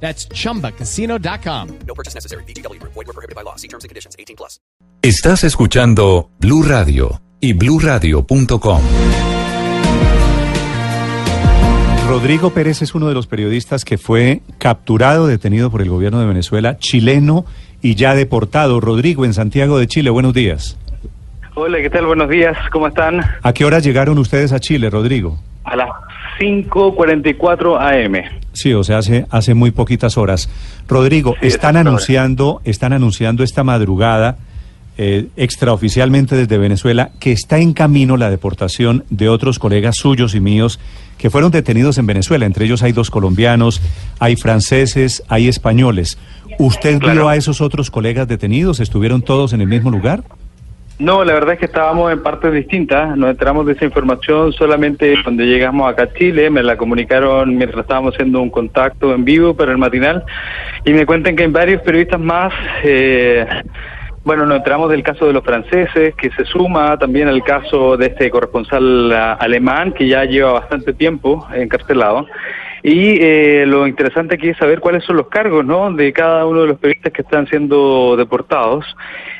That's chumbacasino.com. No purchase necessary. BGW. Void were prohibited by law. See terms and conditions. 18 plus. Estás escuchando Blue Radio y bluradio.com. Rodrigo Pérez es uno de los periodistas que fue capturado, detenido por el gobierno de Venezuela, chileno y ya deportado. Rodrigo, en Santiago de Chile, buenos días. Hola, ¿qué tal? Buenos días, ¿cómo están? ¿A qué hora llegaron ustedes a Chile, Rodrigo? A las 5.44 AM. Sí, o sea, hace, hace muy poquitas horas. Rodrigo, Sí, están anunciando, están anunciando esta madrugada, eh, extraoficialmente desde Venezuela, que está en camino la deportación de otros colegas suyos y míos que fueron detenidos en Venezuela. Entre ellos hay dos colombianos, hay franceses, hay españoles. ¿Usted Claro. vio a esos otros colegas detenidos? ¿Estuvieron todos en el mismo lugar? No, la verdad es que estábamos en partes distintas, nos enteramos de esa información solamente cuando llegamos acá a Chile, me la comunicaron mientras estábamos haciendo un contacto en vivo para el matinal y me cuentan que hay varios periodistas más, eh, bueno, nos enteramos del caso de los franceses, que se suma también al caso de este corresponsal ah, alemán que ya lleva bastante tiempo encarcelado. Y eh, lo interesante aquí es saber cuáles son los cargos ¿no? de cada uno de los periodistas que están siendo deportados,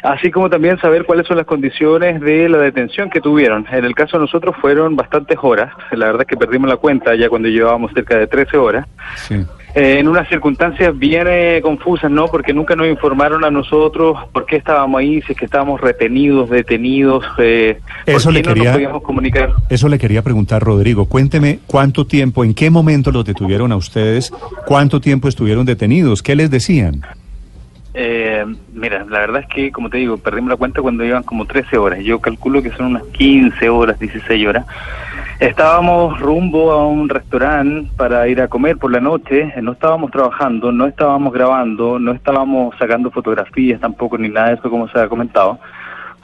así como también saber cuáles son las condiciones de la detención que tuvieron. En el caso de nosotros fueron bastantes horas, la verdad es que perdimos la cuenta ya cuando llevábamos cerca de 13 horas, Sí. Eh, en unas circunstancias bien eh, confusas, ¿no? Porque nunca nos informaron a nosotros por qué estábamos ahí, si es que estábamos retenidos, detenidos, eh, Eso por le qué no quería- nos podíamos comunicar. Eso le quería preguntar, Rodrigo. Cuénteme cuánto tiempo, en qué momento los detuvieron a ustedes, cuánto tiempo estuvieron detenidos, qué les decían. Eh, mira, la verdad es que, como te digo, perdimos la cuenta cuando iban como 13 horas. Yo calculo que son unas 15 horas, 16 horas. Estábamos rumbo a un restaurante para ir a comer por la noche. No estábamos trabajando, no estábamos grabando, no estábamos sacando fotografías tampoco, ni nada de eso, como se ha comentado.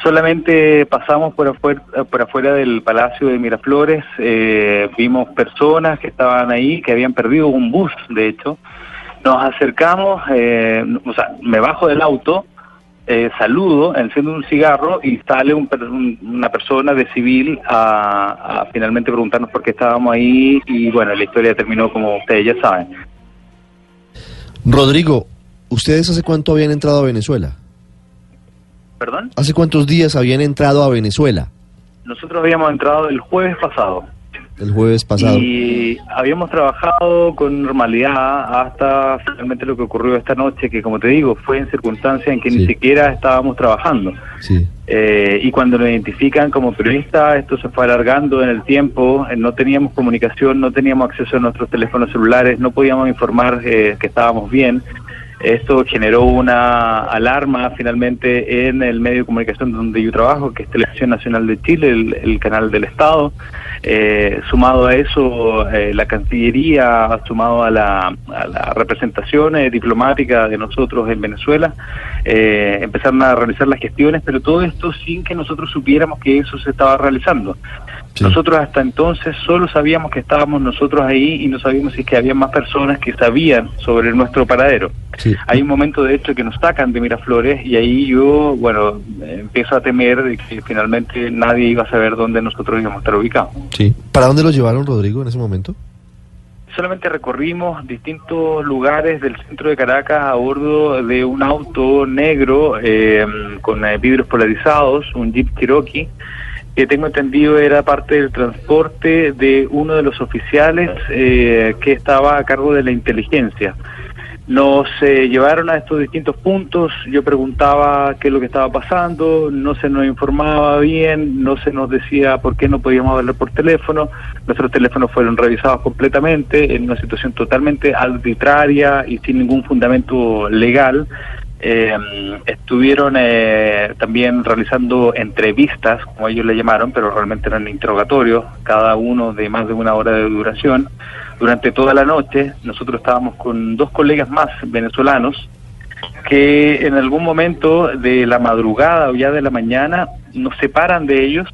Solamente pasamos por afuera, por afuera del Palacio de Miraflores, eh, vimos personas que estaban ahí, que habían perdido un bus, de hecho. Nos acercamos, eh, o sea, me bajo del auto, eh, saludo, enciendo un cigarro y sale un un- una persona de civil a, a finalmente preguntarnos por qué estábamos ahí y bueno, la historia terminó como ustedes ya saben. Rodrigo, ¿ustedes hace cuánto habían entrado a Venezuela? ¿Perdón? ¿Hace cuántos días habían entrado a Venezuela? Nosotros habíamos entrado el jueves pasado. El jueves pasado. Y habíamos trabajado con normalidad hasta finalmente lo que ocurrió esta noche, que como te digo, fue en circunstancias en que Sí. ni siquiera estábamos trabajando. Sí. Eh, y cuando nos identifican como periodistas, esto se fue alargando en el tiempo, eh, no teníamos comunicación, no teníamos acceso a nuestros teléfonos celulares, no podíamos informar eh, que estábamos bien. Esto generó una alarma finalmente en el medio de comunicación donde yo trabajo, que es Televisión Nacional de Chile, el, canal del Estado. Eh, sumado a eso, eh, la Cancillería, sumado a la, a la representación eh, de nosotros en Venezuela, eh, empezaron a realizar las gestiones, pero todo esto sin que nosotros supiéramos que eso se estaba realizando. Sí. Nosotros hasta entonces solo sabíamos que estábamos nosotros ahí y no sabíamos si es que había más personas que sabían sobre nuestro paradero. Sí. Hay un momento de hecho que nos sacan de Miraflores y ahí yo, bueno, empiezo a temer de que finalmente nadie iba a saber dónde nosotros íbamos a estar ubicados. Sí. ¿Para dónde los llevaron, Rodrigo, en ese momento? Solamente recorrimos distintos lugares del centro de Caracas a bordo de un auto negro eh, con eh, vidrios polarizados, un Jeep Cherokee, que tengo entendido era parte del transporte de uno de los oficiales eh, que estaba a cargo de la inteligencia. Nos eh, llevaron a estos distintos puntos, yo preguntaba qué es lo que estaba pasando, no se nos informaba bien, no se nos decía por qué no podíamos hablar por teléfono, nuestros teléfonos fueron revisados completamente en una situación totalmente arbitraria y sin ningún fundamento legal. Eh, estuvieron eh, también realizando entrevistas, como ellos le llamaron, pero realmente eran interrogatorios, cada uno de más de una hora de duración. Durante toda la noche nosotros estábamos con dos colegas más venezolanos que en algún momento de la madrugada o ya de la mañana nos separan de ellos.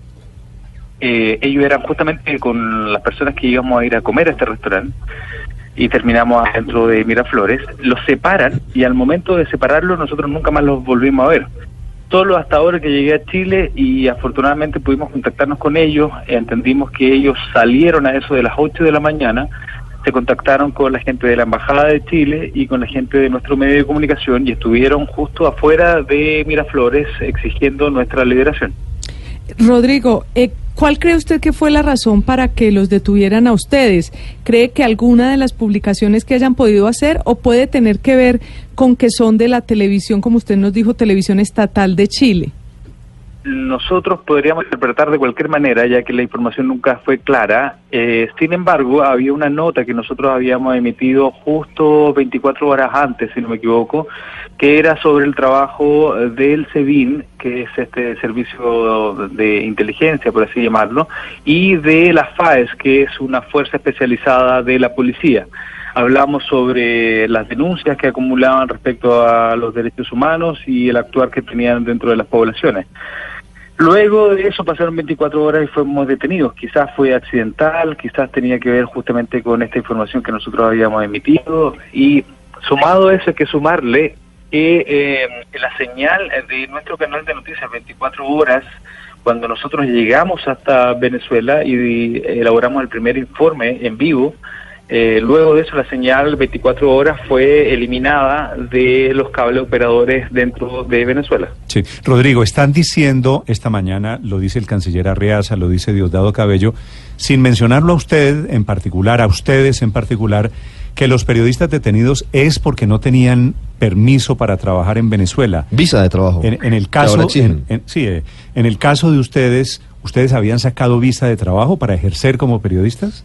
Eh, ellos eran justamente con las personas que íbamos a ir a comer a este restaurante y terminamos adentro de Miraflores. Los separan y al momento de separarlos nosotros nunca más los volvimos a ver. Solo hasta ahora que llegué a Chile y afortunadamente pudimos contactarnos con ellos, entendimos que ellos salieron a eso de las 8 de la mañana, se contactaron con la gente de la Embajada de Chile y con la gente de nuestro medio de comunicación y estuvieron justo afuera de Miraflores exigiendo nuestra liberación. Rodrigo, eh, ¿cuál cree usted que fue la razón para que los detuvieran a ustedes? ¿Cree que alguna de las publicaciones que hayan podido hacer o puede tener que ver con que son de la televisión, como usted nos dijo, televisión estatal de Chile? Nosotros podríamos interpretar de cualquier manera, ya que la información nunca fue clara. Eh, sin embargo, había una nota que nosotros habíamos emitido justo 24 horas antes, si no me equivoco, que era sobre el trabajo del SEBIN, que es este servicio de inteligencia, por así llamarlo, y de la FAES, que es una fuerza especializada de la policía hablamos sobre las denuncias que acumulaban respecto a los derechos humanos y el actuar que tenían dentro de las poblaciones. Luego de eso pasaron 24 horas y fuimos detenidos. Quizás fue accidental, quizás tenía que ver justamente con esta información que nosotros habíamos emitido. Y sumado eso hay que sumarle que eh, la señal de nuestro canal de noticias 24 horas, cuando nosotros llegamos hasta Venezuela y elaboramos el primer informe en vivo, eh, luego de eso, la señal 24 horas fue eliminada de los cables operadores dentro de Venezuela. Sí, Rodrigo, están diciendo esta mañana, lo dice el canciller Arreaza, lo dice Diosdado Cabello, sin mencionarlo a usted en particular, a ustedes en particular, que los periodistas detenidos es porque no tenían permiso para trabajar en Venezuela. Visa de trabajo. En, en el caso, en- en- sí, eh, en el caso de ustedes, ¿ustedes habían sacado visa de trabajo para ejercer como periodistas?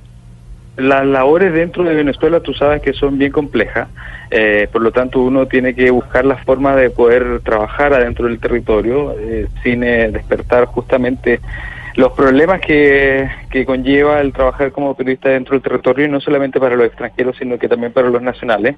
Las labores dentro de Venezuela tú sabes que son bien complejas, eh, por lo tanto uno tiene que buscar la forma de poder trabajar adentro del territorio eh, sin eh, despertar justamente los problemas que, que conlleva el trabajar como periodista dentro del territorio y no solamente para los extranjeros sino que también para los nacionales.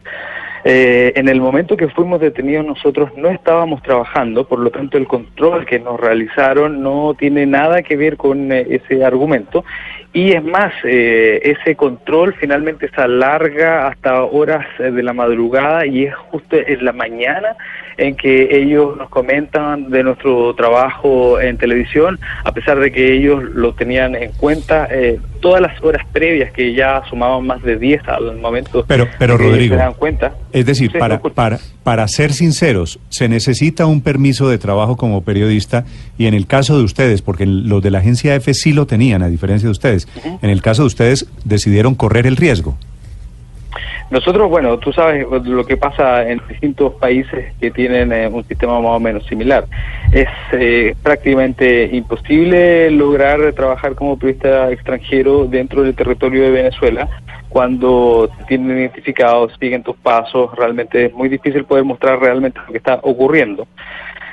Eh, en el momento que fuimos detenidos nosotros no estábamos trabajando, por lo tanto el control que nos realizaron no tiene nada que ver con eh, ese argumento. Y es más, eh, ese control finalmente se alarga hasta horas eh, de la madrugada y es justo en la mañana en que ellos nos comentan de nuestro trabajo en televisión, a pesar de que ellos lo tenían en cuenta eh, todas las horas previas que ya sumaban más de 10 al momento Pero, pero Rodrigo, se dan cuenta. es decir, Sí, para, para, para ser sinceros, se necesita un permiso de trabajo como periodista y en el caso de ustedes, porque los de la agencia F sí lo tenían, a diferencia de ustedes, en el caso de ustedes decidieron correr el riesgo. Nosotros, bueno, tú sabes lo que pasa en distintos países que tienen eh, un sistema más o menos similar. Es eh, prácticamente imposible lograr trabajar como periodista extranjero dentro del territorio de Venezuela cuando te tienen identificados, siguen tus pasos, realmente es muy difícil poder mostrar realmente lo que está ocurriendo.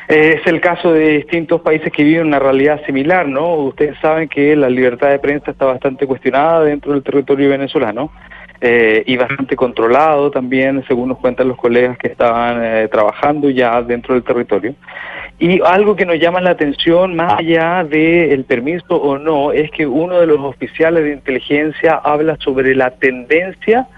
Es el caso de distintos países que viven una realidad similar, ¿no? Ustedes saben que la libertad de prensa está bastante cuestionada dentro del territorio venezolano eh, y bastante controlado también, según nos cuentan los colegas que estaban eh, trabajando ya dentro del territorio. Y algo que nos llama la atención, más allá del permiso o no, es que uno de los oficiales de inteligencia habla sobre la tendencia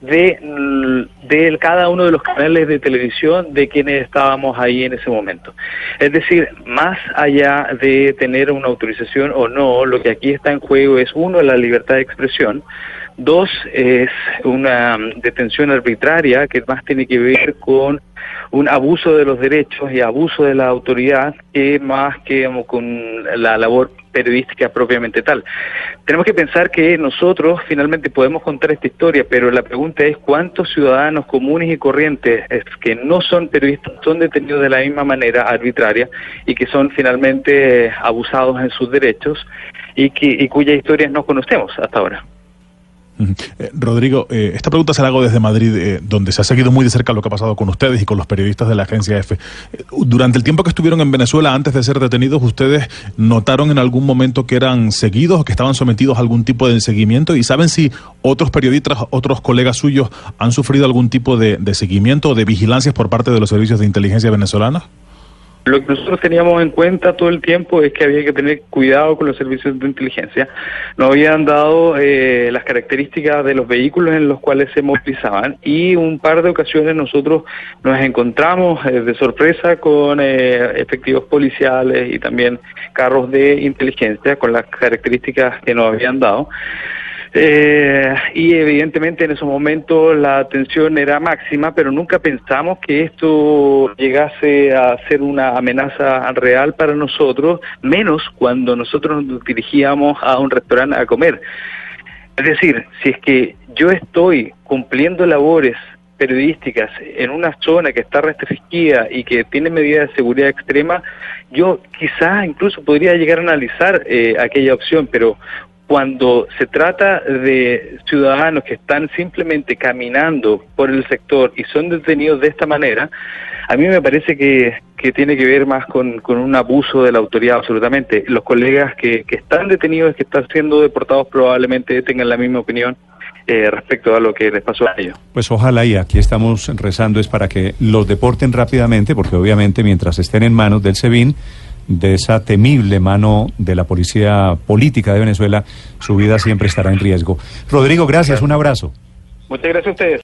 de, mm, de cada uno de los canales de televisión de quienes estábamos ahí en ese momento. Es decir, más allá de tener una autorización o no, lo que aquí está en juego es uno, la libertad de expresión, dos, es una detención arbitraria que más tiene que ver con un abuso de los derechos y abuso de la autoridad que más que con la labor periodística propiamente tal. Tenemos que pensar que nosotros finalmente podemos contar esta historia, pero la pregunta es cuántos ciudadanos comunes y corrientes es que no son periodistas son detenidos de la misma manera arbitraria y que son finalmente abusados en sus derechos y, que, y cuyas historias no conocemos hasta ahora. Eh, Rodrigo, eh, esta pregunta se la hago desde Madrid, eh, donde se ha seguido muy de cerca lo que ha pasado con ustedes y con los periodistas de la agencia EFE. Eh, durante el tiempo que estuvieron en Venezuela, antes de ser detenidos, ¿ustedes notaron en algún momento que eran seguidos o que estaban sometidos a algún tipo de seguimiento? ¿Y saben si otros periodistas, otros colegas suyos han sufrido algún tipo de, de seguimiento o de vigilancias por parte de los servicios de inteligencia venezolanos? Lo que nosotros teníamos en cuenta todo el tiempo es que había que tener cuidado con los servicios de inteligencia. Nos habían dado eh, las características de los vehículos en los cuales se movilizaban y un par de ocasiones nosotros nos encontramos eh, de sorpresa con eh, efectivos policiales y también carros de inteligencia con las características que nos habían dado. Eh, y evidentemente en esos momentos la atención era máxima, pero nunca pensamos que esto llegase a ser una amenaza real para nosotros, menos cuando nosotros nos dirigíamos a un restaurante a comer. Es decir, si es que yo estoy cumpliendo labores periodísticas en una zona que está restringida y que tiene medidas de seguridad extrema, yo quizás incluso podría llegar a analizar eh, aquella opción, pero cuando se trata de ciudadanos que están simplemente caminando por el sector y son detenidos de esta manera, a mí me parece que, que tiene que ver más con, con, un abuso de la autoridad, absolutamente. Los colegas que, que están detenidos, que están siendo deportados, probablemente tengan la misma opinión. Eh, respecto a lo que les pasó a ellos. Pues ojalá y aquí estamos rezando es para que los deporten rápidamente, porque obviamente mientras estén en manos del SEBIN, de esa temible mano de la policía política de Venezuela, su vida siempre estará en riesgo. Rodrigo, gracias, un abrazo. Muchas gracias a ustedes.